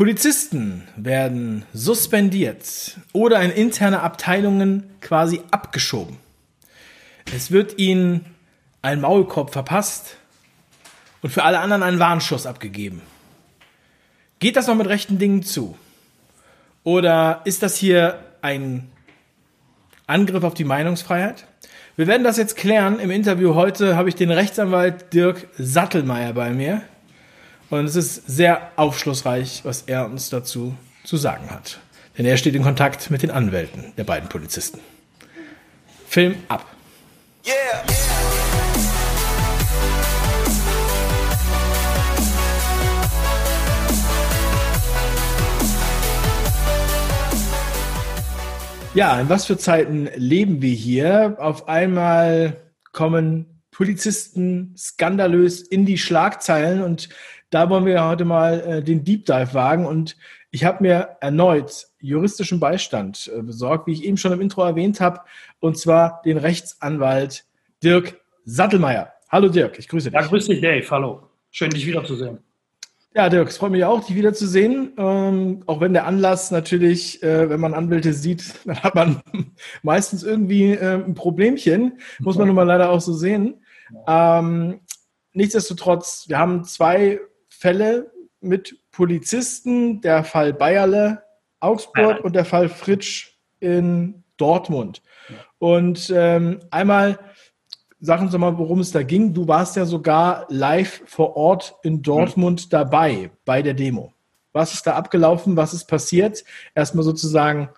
Polizisten werden suspendiert oder in interne Abteilungen quasi abgeschoben. Es wird ihnen ein Maulkorb verpasst und für alle anderen ein Warnschuss abgegeben. Geht das noch mit rechten Dingen zu? Oder ist das hier ein Angriff auf die Meinungsfreiheit? Wir werden das jetzt klären. Im Interview heute habe ich den Rechtsanwalt Dirk Sattelmeier bei mir. Und es ist sehr aufschlussreich, was er uns dazu zu sagen hat. Denn er steht in Kontakt mit den Anwälten der beiden Polizisten. Film ab. Yeah. Ja, in was für Zeiten leben wir hier? Auf einmal kommen Polizisten skandalös in die Schlagzeilen und da wollen wir heute mal äh, den Deep Dive wagen und ich habe mir erneut juristischen Beistand äh, besorgt, wie ich eben schon im Intro erwähnt habe, und zwar den Rechtsanwalt Dirk Sattelmeier. Hallo Dirk, ich grüße dich. Ja, grüß dich Dave, hallo. Schön, dich wiederzusehen. Ja, Dirk, es freut mich auch, dich wiederzusehen. Ähm, auch wenn der Anlass natürlich, äh, wenn man Anwälte sieht, dann hat man meistens irgendwie äh, ein Problemchen. Muss man nun mal leider auch so sehen. Ähm, nichtsdestotrotz, wir haben zwei Fälle mit Polizisten, der Fall Bayerle, Augsburg und der Fall Fritsch in Dortmund. Und ähm, einmal sagen Sie mal, worum es da ging. Du warst ja sogar live vor Ort in Dortmund mhm. dabei bei der Demo. Was ist da abgelaufen? Was ist passiert? Erstmal sozusagen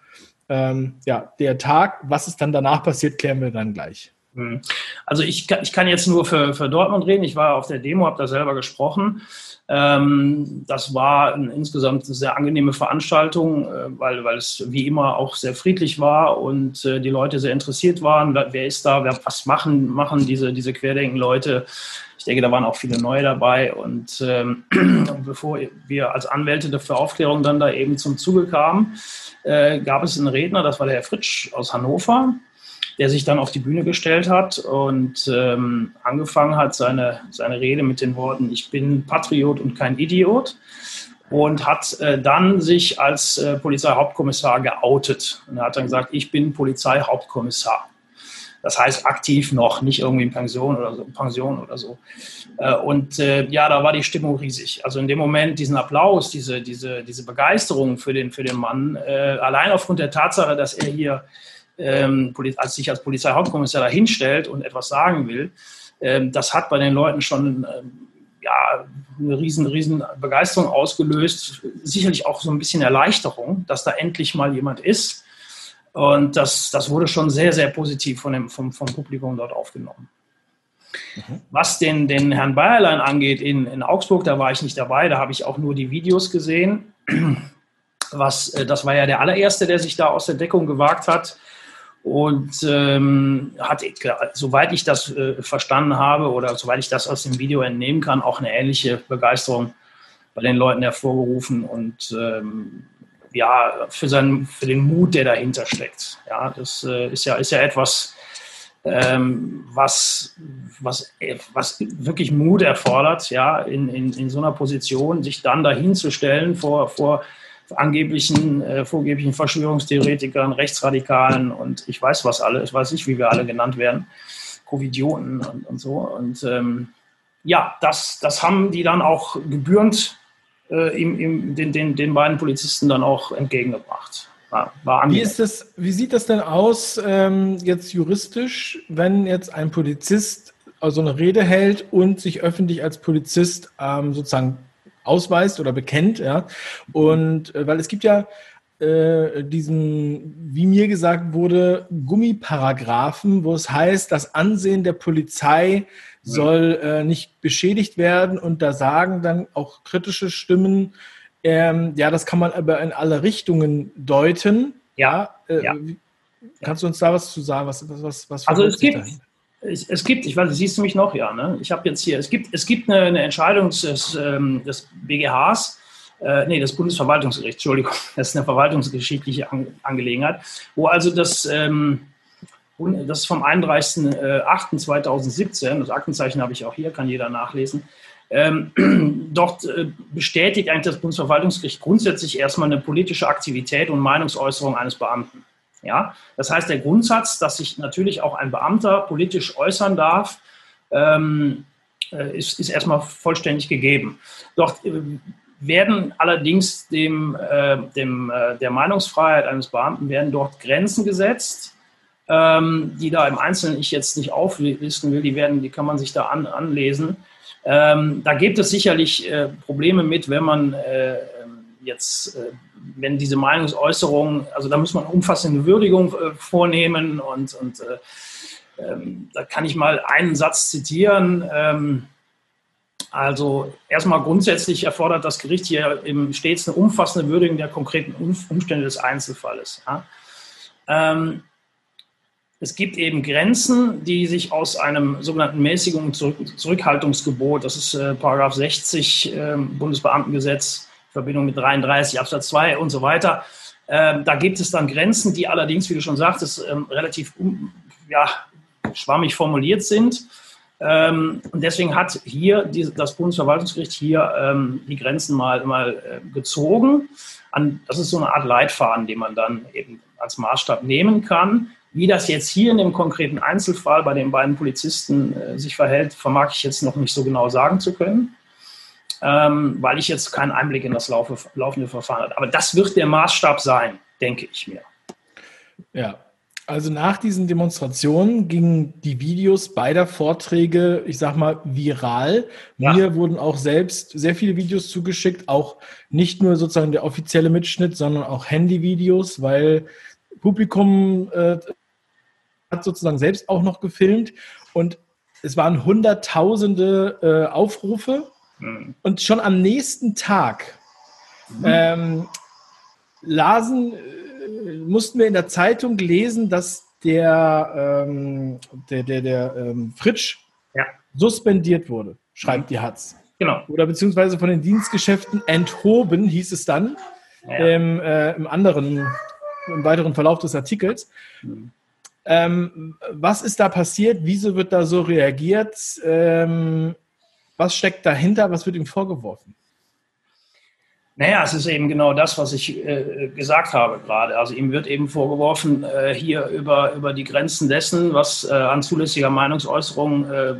ähm, ja, der Tag. Was ist dann danach passiert, klären wir dann gleich. Mhm. Also ich, ich kann jetzt nur für, für Dortmund reden. Ich war auf der Demo, habe da selber gesprochen. Ähm, das war ein, insgesamt eine sehr angenehme Veranstaltung, äh, weil, weil es wie immer auch sehr friedlich war und äh, die Leute sehr interessiert waren. Wer ist da? Wer, was machen, machen diese, diese Querdenken-Leute? Ich denke, da waren auch viele neue dabei. Und ähm, bevor wir als Anwälte für Aufklärung dann da eben zum Zuge kamen, äh, gab es einen Redner, das war der Herr Fritsch aus Hannover der sich dann auf die Bühne gestellt hat und ähm, angefangen hat, seine, seine Rede mit den Worten, ich bin Patriot und kein Idiot und hat äh, dann sich als äh, Polizeihauptkommissar geoutet und er hat dann gesagt, ich bin Polizeihauptkommissar. Das heißt aktiv noch, nicht irgendwie in Pension oder so. Pension oder so. Äh, und äh, ja, da war die Stimmung riesig. Also in dem Moment diesen Applaus, diese, diese, diese Begeisterung für den, für den Mann, äh, allein aufgrund der Tatsache, dass er hier ähm, als sich als Polizeihauptkommissar da hinstellt und etwas sagen will, ähm, das hat bei den Leuten schon ähm, ja, eine riesen, riesen Begeisterung ausgelöst. Sicherlich auch so ein bisschen Erleichterung, dass da endlich mal jemand ist. Und das, das wurde schon sehr, sehr positiv von dem, vom, vom Publikum dort aufgenommen. Mhm. Was den, den Herrn Bayerlein angeht in, in Augsburg, da war ich nicht dabei, da habe ich auch nur die Videos gesehen. Was, äh, das war ja der allererste, der sich da aus der Deckung gewagt hat und ähm, hat, soweit ich das äh, verstanden habe oder soweit ich das aus dem Video entnehmen kann, auch eine ähnliche Begeisterung bei den Leuten hervorgerufen und ähm, ja, für, seinen, für den Mut, der dahinter steckt. Ja, das äh, ist, ja, ist ja etwas, ähm, was, was, was wirklich Mut erfordert, ja, in, in, in so einer Position, sich dann dahin zu stellen vor, vor angeblichen, äh, vorgeblichen Verschwörungstheoretikern, Rechtsradikalen und ich weiß was alle, ich weiß nicht, wie wir alle genannt werden, Covidioten und, und so. Und ähm, ja, das, das haben die dann auch gebührend äh, ihm, ihm, den, den, den beiden Polizisten dann auch entgegengebracht. War, war wie, ist das, wie sieht das denn aus ähm, jetzt juristisch, wenn jetzt ein Polizist so eine Rede hält und sich öffentlich als Polizist ähm, sozusagen ausweist oder bekennt, ja. Und äh, weil es gibt ja äh, diesen, wie mir gesagt wurde, Gummiparagraphen, wo es heißt, das Ansehen der Polizei soll äh, nicht beschädigt werden und da sagen dann auch kritische Stimmen, ähm, ja, das kann man aber in alle Richtungen deuten. Ja. Äh, ja. Kannst du uns da was zu sagen? Was, was, was, was also es gibt, dahin? Es, es, gibt, ich weiß, siehst du mich noch, ja, ne? Ich habe jetzt hier, es gibt, es gibt eine, eine Entscheidung des, ähm, des BGHs, äh, nee, des Bundesverwaltungsgerichts, Entschuldigung, das ist eine verwaltungsgeschichtliche An Angelegenheit, wo also das, ähm, das vom 31.08.2017, das Aktenzeichen habe ich auch hier, kann jeder nachlesen, Ähm, dort äh, bestätigt eigentlich das Bundesverwaltungsgericht grundsätzlich erstmal eine politische Aktivität und Meinungsäußerung eines Beamten. Ja? Das heißt, der Grundsatz, dass sich natürlich auch ein Beamter politisch äußern darf, ähm, äh, ist, ist erstmal vollständig gegeben. Dort äh, werden allerdings dem, äh, dem, äh, der Meinungsfreiheit eines Beamten werden dort Grenzen gesetzt, ähm, die da im Einzelnen ich jetzt nicht auflisten will, die, werden, die kann man sich da an, anlesen. Ähm, da gibt es sicherlich äh, Probleme mit, wenn man äh, jetzt, äh, wenn diese Meinungsäußerung, also da muss man umfassende Würdigung äh, vornehmen und, und ähm, da kann ich mal einen Satz zitieren. Ähm, also erstmal grundsätzlich erfordert das Gericht hier eben stets eine umfassende Würdigung der konkreten Umstände des Einzelfalles. Ja. Ähm, es gibt eben Grenzen, die sich aus einem sogenannten Mäßigung- und Zurückhaltungsgebot, das ist äh, Paragraph 60 äh, Bundesbeamtengesetz, Verbindung mit 33 Absatz 2 und so weiter. Äh, da gibt es dann Grenzen, die allerdings, wie du schon sagtest, ähm, relativ ja, schwammig formuliert sind. Ähm, und deswegen hat hier die, das Bundesverwaltungsgericht hier ähm, die Grenzen mal, mal äh, gezogen. An, das ist so eine Art Leitfaden, den man dann eben als Maßstab nehmen kann. Wie das jetzt hier in dem konkreten Einzelfall bei den beiden Polizisten äh, sich verhält, vermag ich jetzt noch nicht so genau sagen zu können, ähm, weil ich jetzt keinen Einblick in das laufe, laufende Verfahren habe. Aber das wird der Maßstab sein, denke ich mir. Ja, also nach diesen Demonstrationen gingen die Videos beider Vorträge, ich sag mal, viral. Ja. Mir wurden auch selbst sehr viele Videos zugeschickt, auch nicht nur sozusagen der offizielle Mitschnitt, sondern auch Handyvideos, weil Publikum äh, hat sozusagen selbst auch noch gefilmt und es waren hunderttausende äh, Aufrufe mhm. und schon am nächsten Tag mhm. ähm, lasen mussten wir in der Zeitung lesen, dass der, ähm, der, der, der ähm, Fritsch ja. suspendiert wurde, schreibt die Hatz. Genau. Oder beziehungsweise von den Dienstgeschäften enthoben, hieß es dann ja. im, äh, im anderen, im weiteren Verlauf des Artikels. Mhm. Ähm, was ist da passiert? Wieso wird da so reagiert? Ähm, was steckt dahinter? Was wird ihm vorgeworfen? Naja, es ist eben genau das, was ich äh, gesagt habe gerade. Also ihm wird eben vorgeworfen, äh, hier über, über die Grenzen dessen, was äh, an zulässiger Meinungsäußerung äh, äh,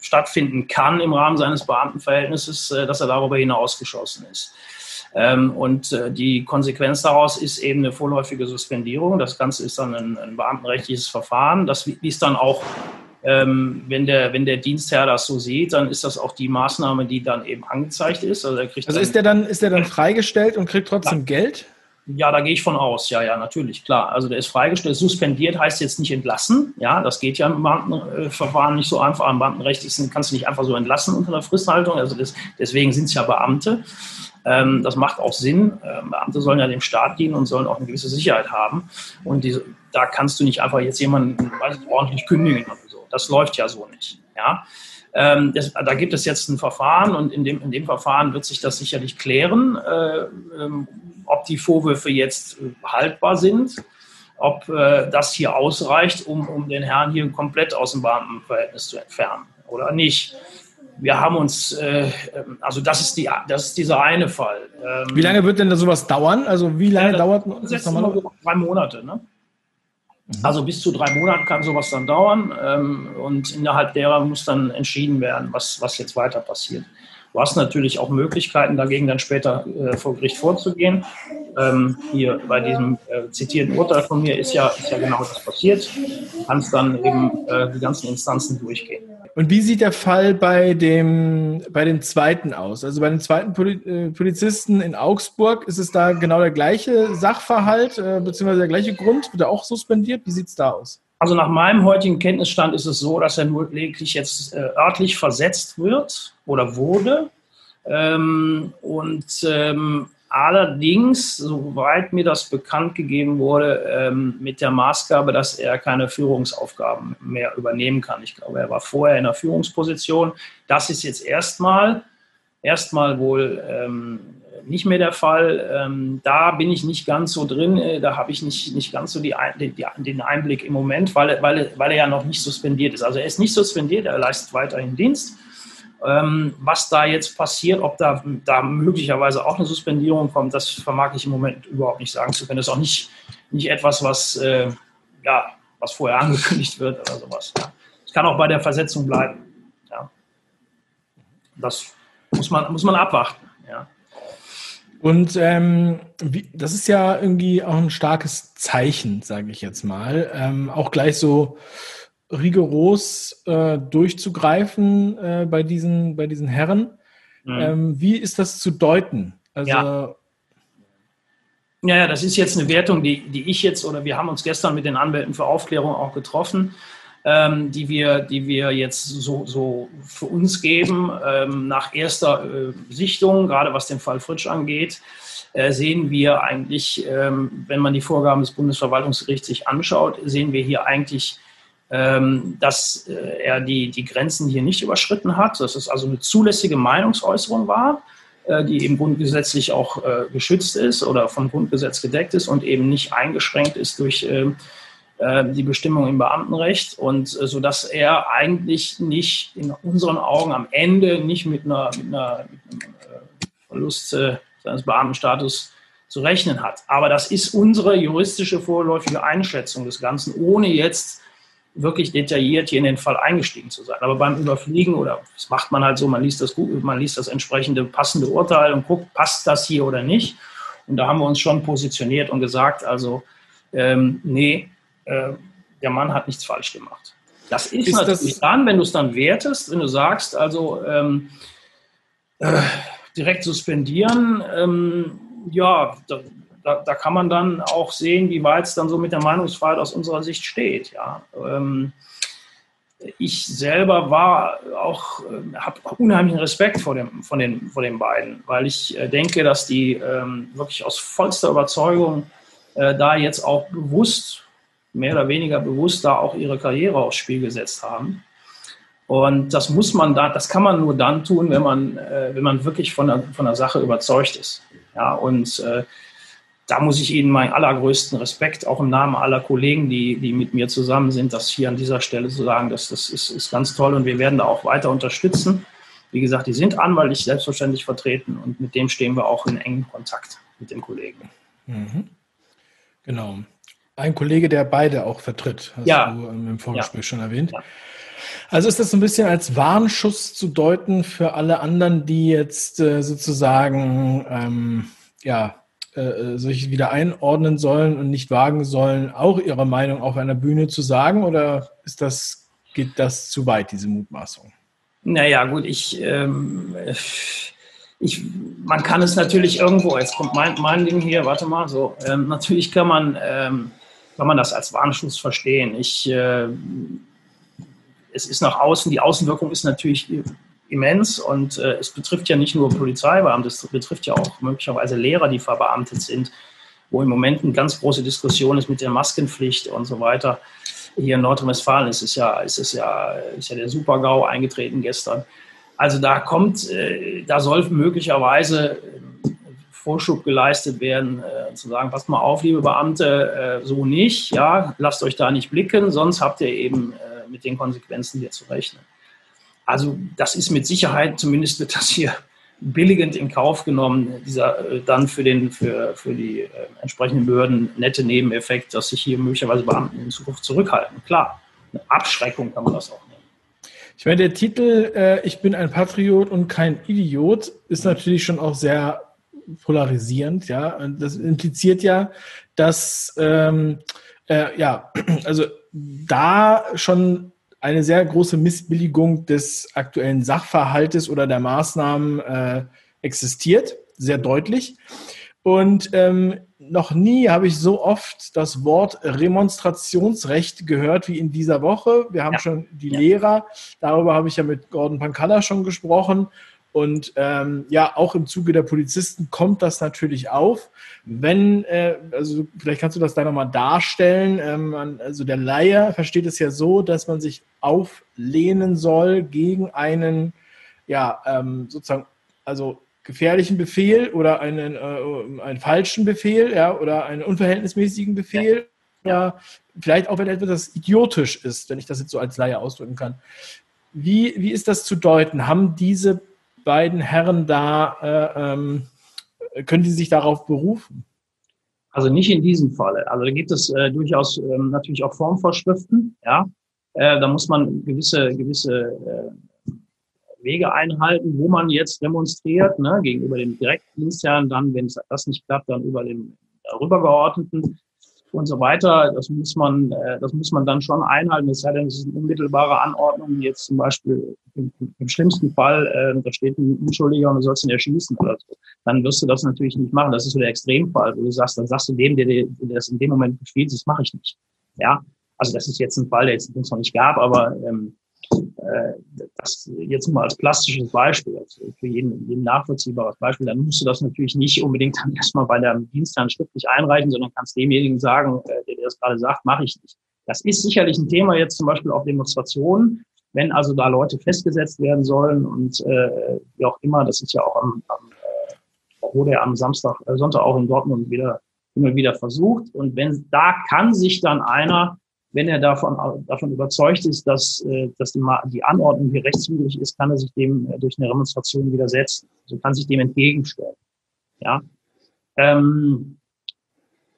stattfinden kann im Rahmen seines Beamtenverhältnisses, äh, dass er darüber hinausgeschossen ist. Ähm, und die Konsequenz daraus ist eben eine vorläufige Suspendierung. Das Ganze ist dann ein, ein beamtenrechtliches Verfahren. Das ist dann auch ähm, wenn, der, wenn der Dienstherr das so sieht, dann ist das auch die Maßnahme, die dann eben angezeigt ist. Also, er kriegt also ist der dann, ist der dann freigestellt und kriegt trotzdem ja. Geld? Ja, da gehe ich von aus. Ja, ja, natürlich, klar. Also der ist freigestellt. Suspendiert heißt jetzt nicht entlassen. Ja, das geht ja im Beamtenverfahren nicht so einfach. Im Beamtenrecht kannst du nicht einfach so entlassen unter einer Fristhaltung. Also das, deswegen sind es ja Beamte. Ähm, das macht auch Sinn. Ähm, Beamte sollen ja dem Staat dienen und sollen auch eine gewisse Sicherheit haben. Und diese, da kannst du nicht einfach jetzt jemanden weiß ich, ordentlich kündigen das läuft ja so nicht. Ja? Ähm, das, da gibt es jetzt ein Verfahren und in dem, in dem Verfahren wird sich das sicherlich klären, äh, ähm, ob die Vorwürfe jetzt haltbar sind, ob äh, das hier ausreicht, um, um den Herrn hier komplett aus dem Beamtenverhältnis zu entfernen oder nicht. Wir haben uns, äh, also das ist, die, das ist dieser eine Fall. Ähm, wie lange wird denn da sowas dauern? Also wie lange dauert das? Drei Monate, ne? Mhm. Also bis zu drei Monaten kann sowas dann dauern ähm, und innerhalb derer muss dann entschieden werden, was, was jetzt weiter passiert. Du hast natürlich auch Möglichkeiten, dagegen dann später äh, vor Gericht vorzugehen. Ähm, hier bei diesem äh, zitierten Urteil von mir ist ja, ist ja genau das passiert. Du kannst dann eben äh, die ganzen Instanzen durchgehen. Und wie sieht der Fall bei dem, bei dem zweiten aus? Also bei dem zweiten äh, Polizisten in Augsburg, ist es da genau der gleiche Sachverhalt, äh, beziehungsweise der gleiche Grund? Wird er auch suspendiert? Wie sieht es da aus? Also nach meinem heutigen Kenntnisstand ist es so, dass er nur lediglich jetzt äh, örtlich versetzt wird oder wurde. Ähm, und ähm, Allerdings, soweit mir das bekannt gegeben wurde, ähm, mit der Maßgabe, dass er keine Führungsaufgaben mehr übernehmen kann. Ich glaube, er war vorher in einer Führungsposition. Das ist jetzt erstmal, erstmal wohl ähm, nicht mehr der Fall. Ähm, da bin ich nicht ganz so drin. Äh, da habe ich nicht, nicht ganz so die, die, den Einblick im Moment, weil, weil, weil er ja noch nicht suspendiert ist. Also er ist nicht suspendiert, er leistet weiterhin Dienst. Ähm, was da jetzt passiert, ob da, da möglicherweise auch eine Suspendierung kommt, das vermag ich im Moment überhaupt nicht sagen zu können. Das ist auch nicht, nicht etwas, was, äh, ja, was vorher angekündigt wird oder sowas. Es kann auch bei der Versetzung bleiben. Ja. Das muss man, muss man abwarten. Ja. Und ähm, wie, das ist ja irgendwie auch ein starkes Zeichen, sage ich jetzt mal. Ähm, auch gleich so rigoros äh, durchzugreifen äh, bei, diesen, bei diesen Herren. Mhm. Ähm, wie ist das zu deuten? Also, ja. Ja, das ist jetzt eine Wertung, die, die ich jetzt oder wir haben uns gestern mit den Anwälten für Aufklärung auch getroffen, ähm, die, wir, die wir jetzt so, so für uns geben. Ähm, nach erster äh, Sichtung, gerade was den Fall Fritsch angeht, äh, sehen wir eigentlich, ähm, wenn man die Vorgaben des Bundesverwaltungsgerichts sich anschaut, sehen wir hier eigentlich dass äh, er die, die Grenzen hier nicht überschritten hat, dass es also eine zulässige Meinungsäußerung war, äh, die eben grundgesetzlich auch äh, geschützt ist oder vom Grundgesetz gedeckt ist und eben nicht eingeschränkt ist durch ähm, die Bestimmung im Beamtenrecht und so dass er eigentlich nicht in unseren Augen am Ende nicht mit einer, mit einer, Verlust seines Beamtenstatus zu rechnen hat. Aber das ist unsere juristische vorläufige Einschätzung des Ganzen, ohne jetzt wirklich detailliert hier in den Fall eingestiegen zu sein. Aber beim Überfliegen oder das macht man halt so, man liest das man liest das entsprechende passende Urteil und guckt, passt das hier oder nicht. Und da haben wir uns schon positioniert und gesagt, also ähm, nee, äh, der Mann hat nichts falsch gemacht. Das ist, ist natürlich das dann, wenn du es dann wertest, wenn du sagst, also ähm, äh, direkt suspendieren, ähm, ja, da, da, da, kann man dann auch sehen, wie weit es dann so mit der Meinungsfreiheit aus unserer Sicht steht. Ja. Ähm, ich selber war auch, äh, habe unheimlichen Respekt vor, dem, von den, vor den beiden, weil ich äh, denke, dass die ähm, wirklich aus vollster Überzeugung äh, da jetzt auch bewusst, mehr oder weniger bewusst, da auch ihre Karriere aufs Spiel gesetzt haben. Und das muss man da, das kann man nur dann tun, wenn man, äh, wenn man wirklich von der, von der Sache überzeugt ist. Ja, und äh, da muss ich Ihnen meinen allergrößten Respekt, auch im Namen aller Kollegen, die, die mit mir zusammen sind, das hier an dieser Stelle zu sagen, dass das ist, ist ganz toll und wir werden da auch weiter unterstützen. Wie gesagt, die sind anwaltlich selbstverständlich vertreten und mit dem stehen wir auch in engem Kontakt mit den Kollegen. Mhm. Genau. Ein Kollege, der beide auch vertritt, hast ja. du im Vorgespräch ja. schon erwähnt. Ja. Also ist das so ein bisschen als Warnschuss zu deuten für alle anderen, die jetzt äh, sozusagen ähm, ja, äh, sich wieder einordnen sollen und nicht wagen sollen, auch ihre Meinung auf einer Bühne zu sagen? Oder ist das, geht das zu weit, diese Mutmaßung? Naja, gut, ich, ähm, ich, man kann es natürlich irgendwo, jetzt kommt mein, mein Ding hier, warte mal, so, ähm, natürlich kann man, ähm, kann man das als Warnschuss verstehen. Ich, äh, es ist nach außen, die Außenwirkung ist natürlich immens und äh, es betrifft ja nicht nur Polizeibeamte, es betrifft ja auch möglicherweise Lehrer, die verbeamtet sind, wo im Moment eine ganz große Diskussion ist mit der Maskenpflicht und so weiter. Hier in Nordrhein-Westfalen ist es ja, ist es ja, ist ja der Super-GAU eingetreten gestern. Also da kommt, äh, da soll möglicherweise äh, Vorschub geleistet werden, äh, zu sagen, passt mal auf, liebe Beamte, äh, so nicht, ja, lasst euch da nicht blicken, sonst habt ihr eben äh, mit den Konsequenzen hier zu rechnen. Also das ist mit Sicherheit, zumindest wird das hier billigend in Kauf genommen, dieser äh, dann für, den, für, für die äh, entsprechenden Behörden nette Nebeneffekt, dass sich hier möglicherweise Beamten in Zukunft zurückhalten. Klar, eine Abschreckung kann man das auch nehmen. Ich meine, der Titel äh, Ich bin ein Patriot und kein Idiot ist natürlich schon auch sehr polarisierend, ja. Und das impliziert ja, dass ähm, äh, ja, also da schon eine sehr große Missbilligung des aktuellen Sachverhaltes oder der Maßnahmen äh, existiert, sehr deutlich. Und ähm, noch nie habe ich so oft das Wort Remonstrationsrecht gehört wie in dieser Woche. Wir haben ja. schon die ja. Lehrer, darüber habe ich ja mit Gordon Pankalla schon gesprochen. Und ähm, ja, auch im Zuge der Polizisten kommt das natürlich auf. Wenn, äh, also vielleicht kannst du das da nochmal darstellen. Ähm, also der Laie versteht es ja so, dass man sich auflehnen soll gegen einen, ja, ähm, sozusagen, also gefährlichen Befehl oder einen, äh, einen falschen Befehl, ja, oder einen unverhältnismäßigen Befehl. Ja. Oder vielleicht auch, wenn etwas idiotisch ist, wenn ich das jetzt so als Laie ausdrücken kann. Wie, wie ist das zu deuten? Haben diese beiden Herren da, äh, ähm, können die sich darauf berufen? Also nicht in diesem Falle. Also da gibt es äh, durchaus ähm, natürlich auch Formvorschriften. Ja, äh, da muss man gewisse gewisse äh, Wege einhalten, wo man jetzt demonstriert ne, gegenüber dem Direktdienstherrn. Dann, wenn das nicht klappt, dann über den darübergeordneten und so weiter. Das muss man, äh, das muss man dann schon einhalten. Es sei denn, es ist eine unmittelbare Anordnung, wie jetzt zum Beispiel im, im schlimmsten Fall, äh, da steht ein Unschuldiger und du sollst ihn erschießen oder so. Dann wirst du das natürlich nicht machen. Das ist so der Extremfall, wo du sagst, dann sagst du dem, der dir das in dem Moment befiehlt, das mache ich nicht. Ja, also das ist jetzt ein Fall, der jetzt noch nicht gab, aber ähm, äh, das jetzt mal als plastisches Beispiel, also für jeden, jeden nachvollziehbares Beispiel, dann musst du das natürlich nicht unbedingt dann erstmal bei deinem Dienstherrn schriftlich einreichen, sondern kannst demjenigen sagen, äh, der dir das gerade sagt, mache ich nicht. Das ist sicherlich ein Thema jetzt zum Beispiel auf Demonstrationen, wenn also da Leute festgesetzt werden sollen und äh, wie auch immer, das ist ja auch am, am äh, wurde am Samstag, äh, Sonntag auch in Dortmund wieder immer wieder versucht. Und wenn da kann sich dann einer wenn er davon, davon überzeugt ist, dass, äh, dass die, die Anordnung hier rechtswidrig ist, kann er sich dem äh, durch eine Demonstration widersetzen. Also kann sich dem entgegenstellen. Ja. Ähm,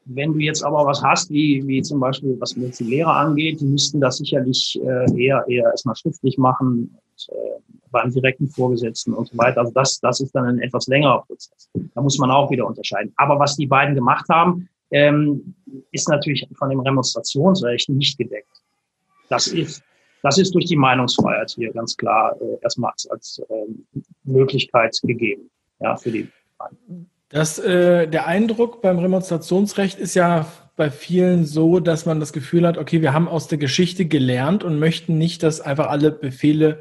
wenn du jetzt aber was hast, wie, wie zum Beispiel, was jetzt die Lehrer angeht, die müssten das sicherlich äh, eher, eher erstmal schriftlich machen, und, äh, beim direkten Vorgesetzten und so weiter. Also das, das ist dann ein etwas längerer Prozess. Da muss man auch wieder unterscheiden. Aber was die beiden gemacht haben, ähm, ist natürlich von dem Remonstrationsrecht nicht gedeckt. Das ist, das ist durch die Meinungsfreiheit hier ganz klar äh, erstmal als, als äh, Möglichkeit gegeben ja, für die. Das, äh, der Eindruck beim Remonstrationsrecht ist ja bei vielen so, dass man das Gefühl hat, okay, wir haben aus der Geschichte gelernt und möchten nicht, dass einfach alle Befehle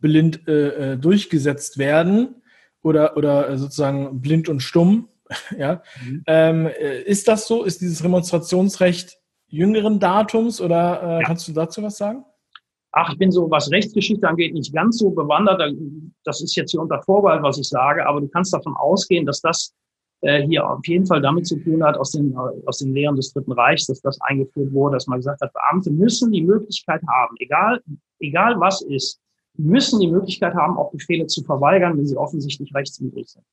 blind äh, äh durchgesetzt werden oder, oder sozusagen blind und stumm, ja. Mhm. Ähm, äh, ist das so? Ist dieses Remonstrationsrecht jüngeren Datums oder äh, ja. kannst du dazu was sagen? Ach, ich bin so, was Rechtsgeschichte angeht, nicht ganz so bewandert. Das ist jetzt hier unter Vorbehalt, was ich sage, aber du kannst davon ausgehen, dass das äh, hier auf jeden Fall damit zu tun hat, aus den, aus den Lehren des Dritten Reichs, dass das eingeführt wurde, dass man gesagt hat, Beamte müssen die Möglichkeit haben, egal, egal was ist, müssen die Möglichkeit haben, auch Befehle zu verweigern, wenn sie offensichtlich rechtswidrig sind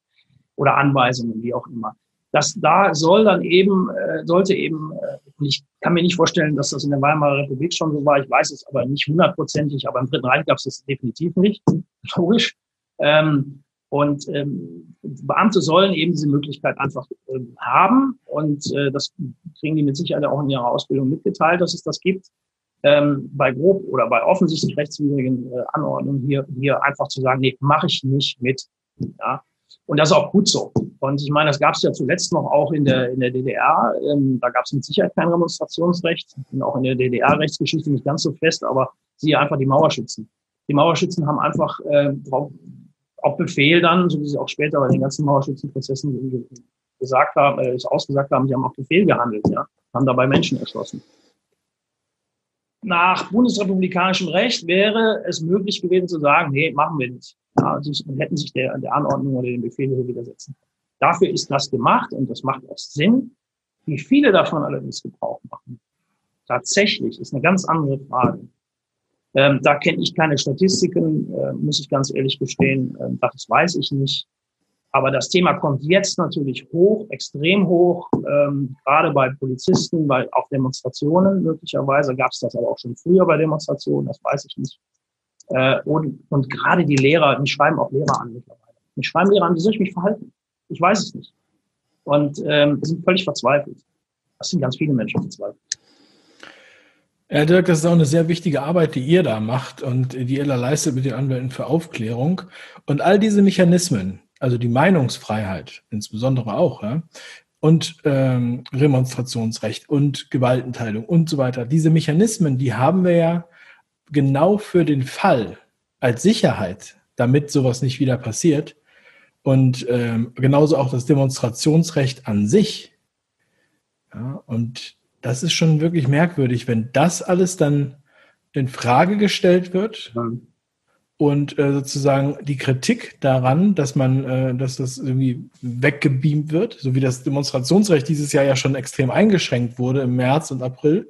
oder Anweisungen, wie auch immer. Das da soll dann eben, äh, sollte eben, äh, ich kann mir nicht vorstellen, dass das in der Weimarer Republik schon so war, ich weiß es aber nicht hundertprozentig, aber im Dritten Reich gab es das definitiv nicht, logisch. Ähm, und ähm, Beamte sollen eben diese Möglichkeit einfach äh, haben und äh, das kriegen die mit Sicherheit auch in ihrer Ausbildung mitgeteilt, dass es das gibt. Ähm, bei grob oder bei offensichtlich rechtswidrigen äh, Anordnungen hier, hier einfach zu sagen, nee, mache ich nicht mit. Ja, und das ist auch gut so. Und ich meine, das gab es ja zuletzt noch auch in der, in der DDR. Ähm, da gab es mit Sicherheit kein Demonstrationsrecht. Ich bin auch in der DDR-Rechtsgeschichte nicht ganz so fest, aber siehe einfach die Mauerschützen. Die Mauerschützen haben einfach äh, auf Befehl dann, so wie sie auch später bei den ganzen Mauerschützenprozessen gesagt haben, äh, ausgesagt haben, die haben auf Befehl gehandelt, ja, haben dabei Menschen erschossen. Nach bundesrepublikanischem Recht wäre es möglich gewesen zu sagen, nee, machen wir nicht ja, sich, hätten sich der, der Anordnung oder den Befehl hier widersetzen. Dafür ist das gemacht und das macht auch Sinn. Wie viele davon allerdings Gebrauch machen, tatsächlich ist eine ganz andere Frage. Ähm, da kenne ich keine Statistiken, äh, muss ich ganz ehrlich gestehen. Ähm, das weiß ich nicht. Aber das Thema kommt jetzt natürlich hoch, extrem hoch, ähm, gerade bei Polizisten, weil auf Demonstrationen möglicherweise gab es das aber auch schon früher bei Demonstrationen, das weiß ich nicht. Äh, und, und gerade die Lehrer, mich schreiben auch Lehrer an mittlerweile. Mich schreiben Lehrer an, wie soll ich mich verhalten? Ich weiß es nicht. Und ähm, sind völlig verzweifelt. Das sind ganz viele Menschen verzweifelt. Herr Dirk, das ist auch eine sehr wichtige Arbeit, die ihr da macht und die ihr da leistet mit den Anwälten für Aufklärung. Und all diese Mechanismen, also die Meinungsfreiheit insbesondere auch, ja, und ähm, Remonstrationsrecht und Gewaltenteilung und so weiter, diese Mechanismen, die haben wir ja genau für den Fall als Sicherheit, damit sowas nicht wieder passiert. Und ähm, genauso auch das Demonstrationsrecht an sich. Ja, und das ist schon wirklich merkwürdig, wenn das alles dann in Frage gestellt wird mhm. Und äh, sozusagen die Kritik daran, dass man, äh, dass das irgendwie weggebeamt wird, so wie das Demonstrationsrecht dieses Jahr ja schon extrem eingeschränkt wurde im März und April,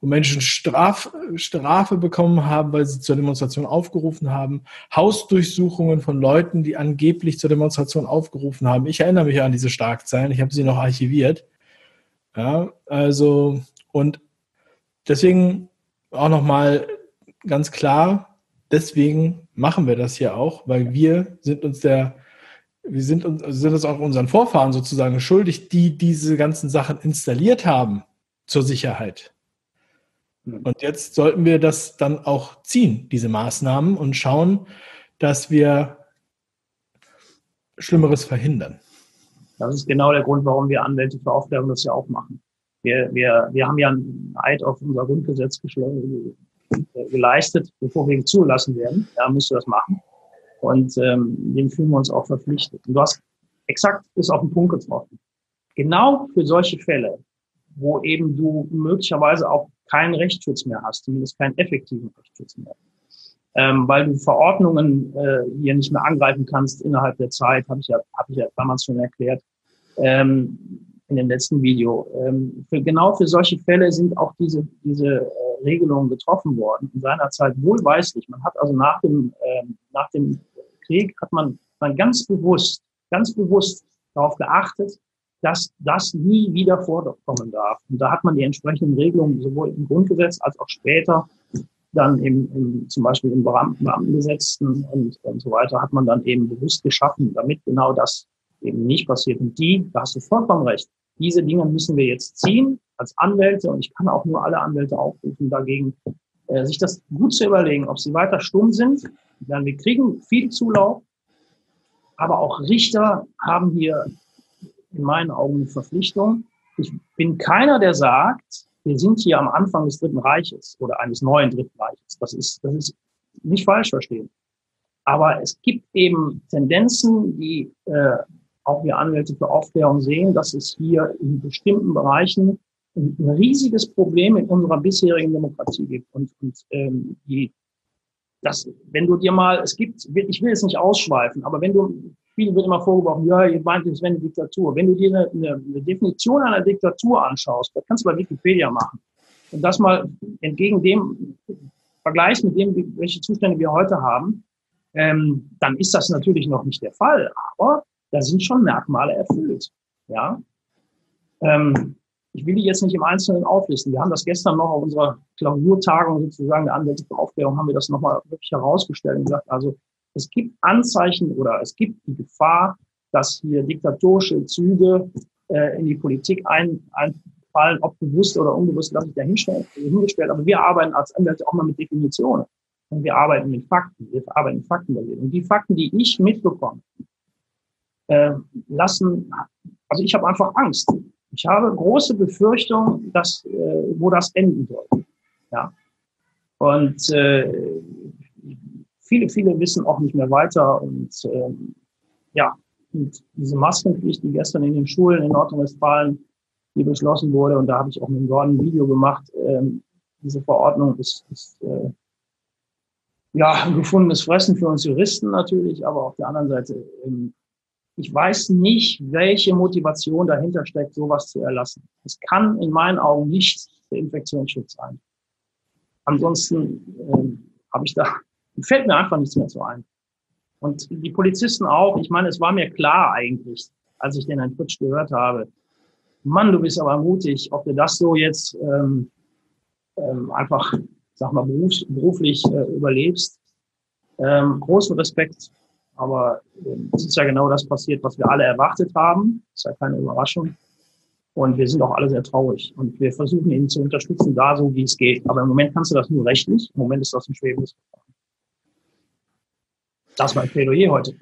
wo Menschen Straf, Strafe bekommen haben, weil sie zur Demonstration aufgerufen haben, Hausdurchsuchungen von Leuten, die angeblich zur Demonstration aufgerufen haben. Ich erinnere mich an diese Starkzeilen, ich habe sie noch archiviert. Ja, also, und deswegen auch nochmal ganz klar, deswegen machen wir das hier auch, weil wir sind uns der wir sind uns, sind uns auch unseren Vorfahren sozusagen schuldig, die diese ganzen Sachen installiert haben zur Sicherheit. Und jetzt sollten wir das dann auch ziehen, diese Maßnahmen, und schauen, dass wir Schlimmeres verhindern. Das ist genau der Grund, warum wir Anwälte für Aufklärung das ja auch machen. Wir, wir, wir haben ja einen Eid auf unser Grundgesetz geleistet, bevor wir zulassen werden. Da musst du das machen. Und ähm, dem fühlen wir uns auch verpflichtet. Und du hast exakt ist auf den Punkt getroffen. Genau für solche Fälle, wo eben du möglicherweise auch keinen Rechtsschutz mehr hast, zumindest keinen effektiven Rechtsschutz mehr, ähm, weil du Verordnungen äh, hier nicht mehr angreifen kannst innerhalb der Zeit, habe ich ja, habe ich ja damals schon erklärt ähm, in dem letzten Video. Ähm, für, genau für solche Fälle sind auch diese diese äh, Regelungen getroffen worden in seiner Zeit wohlweislich. Man hat also nach dem ähm, nach dem Krieg hat man, man ganz bewusst, ganz bewusst darauf geachtet, dass das nie wieder vorkommen darf. Und da hat man die entsprechenden Regelungen sowohl im Grundgesetz als auch später dann im, im zum Beispiel im Beamtengesetz und, und so weiter hat man dann eben bewusst geschaffen, damit genau das eben nicht passiert. Und die, da hast du vollkommen recht, diese Dinge müssen wir jetzt ziehen als Anwälte und ich kann auch nur alle Anwälte aufrufen, dagegen äh, sich das gut zu überlegen, ob sie weiter stumm sind denn wir kriegen viel Zulauf, aber auch Richter haben hier in meinen Augen eine Verpflichtung. Ich bin keiner, der sagt, wir sind hier am Anfang des Dritten Reiches oder eines neuen Dritten Reiches. Das ist, das ist nicht falsch verstehen. Aber es gibt eben Tendenzen, die äh, auch wir Anwälte für Aufklärung sehen, dass es hier in bestimmten Bereichen ein, riesiges Problem in unserer bisherigen Demokratie gibt. Und, und ähm, die das, wenn du dir mal, es gibt, ich will es nicht ausschweifen, aber wenn du, vielen wird immer vorgeworfen, ja, ihr meint, es wäre eine Diktatur. Wenn du dir eine, eine, eine Definition einer Diktatur anschaust, das kannst du bei Wikipedia machen. Und das mal entgegen dem Vergleich mit dem, welche Zustände wir heute haben, ähm, dann ist das natürlich noch nicht der Fall, aber da sind schon Merkmale erfüllt. Ja. Ähm, ich will die jetzt nicht im Einzelnen auflisten. Wir haben das gestern noch auf unserer Klausurtagung sozusagen der Anwälte für Aufklärung haben wir das nochmal wirklich herausgestellt und gesagt, also es gibt Anzeichen oder es gibt die Gefahr, dass hier diktatorische Züge äh, in die Politik ein, einfallen, ob bewusst oder unbewusst, lasse ich da hingestellt. Aber wir arbeiten als Anwälte auch mal mit Definitionen. Und wir arbeiten mit Fakten. Wir arbeiten faktenbasiert. Und die Fakten, die ich mitbekomme, äh, lassen, also ich habe einfach Angst. Ich habe große Befürchtung, dass, äh, wo das enden soll. Ja. Und äh, viele, viele wissen auch nicht mehr weiter. Und ähm, ja, und diese Maskenpflicht, die gestern in den Schulen in Nordrhein-Westfalen die beschlossen wurde, und da habe ich auch mit Gordon ein Video gemacht, ähm, diese Verordnung ist, ist äh, ja, ein gefundenes Fressen für uns Juristen natürlich, aber auf der anderen Seite ähm, ich weiß nicht, welche Motivation dahinter steckt, sowas zu erlassen. Es kann in meinen Augen nicht der Infektionsschutz sein. Ansonsten äh, habe ich da, fällt mir einfach nichts mehr zu ein. Und die Polizisten auch. Ich meine, es war mir klar eigentlich, als ich den Herrn Fritsch gehört habe. Mann, du bist aber mutig, ob du das so jetzt ähm, ähm, einfach, sag mal, berufs beruflich äh, überlebst. Ähm, großen Respekt aber ähm, es ist ja genau das passiert, was wir alle erwartet haben. Das ist ja keine Überraschung. Und wir sind auch alle sehr traurig. Und wir versuchen ihn zu unterstützen, da so wie es geht. Aber im Moment kannst du das nur rechtlich. Im Moment ist das ein schwebendes Verfahren. Das war ein Plädoyer heute.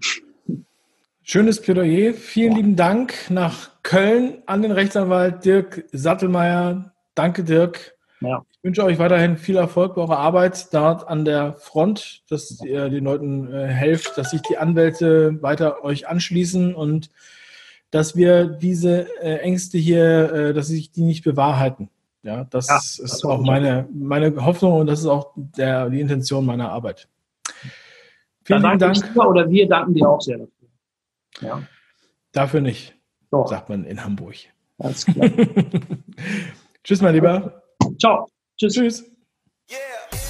Schönes Plädoyer. Vielen ja. lieben Dank nach Köln an den Rechtsanwalt Dirk Sattelmeier. Danke, Dirk. Ja. Ich wünsche euch weiterhin viel Erfolg bei eurer Arbeit dort an der Front, dass ihr den Leuten äh, helft, dass sich die Anwälte weiter euch anschließen und dass wir diese äh, Ängste hier, äh, dass sich die nicht bewahrheiten. Ja, das ja, ist das auch meine, meine Hoffnung und das ist auch der, die Intention meiner Arbeit. Vielen Dank. Dank. Oder wir danken dir auch sehr dafür. Ja. Dafür nicht, Doch. sagt man in Hamburg. Alles klar. Tschüss, mein Lieber. Ciao. Tschüss. Tschüss. Yeah.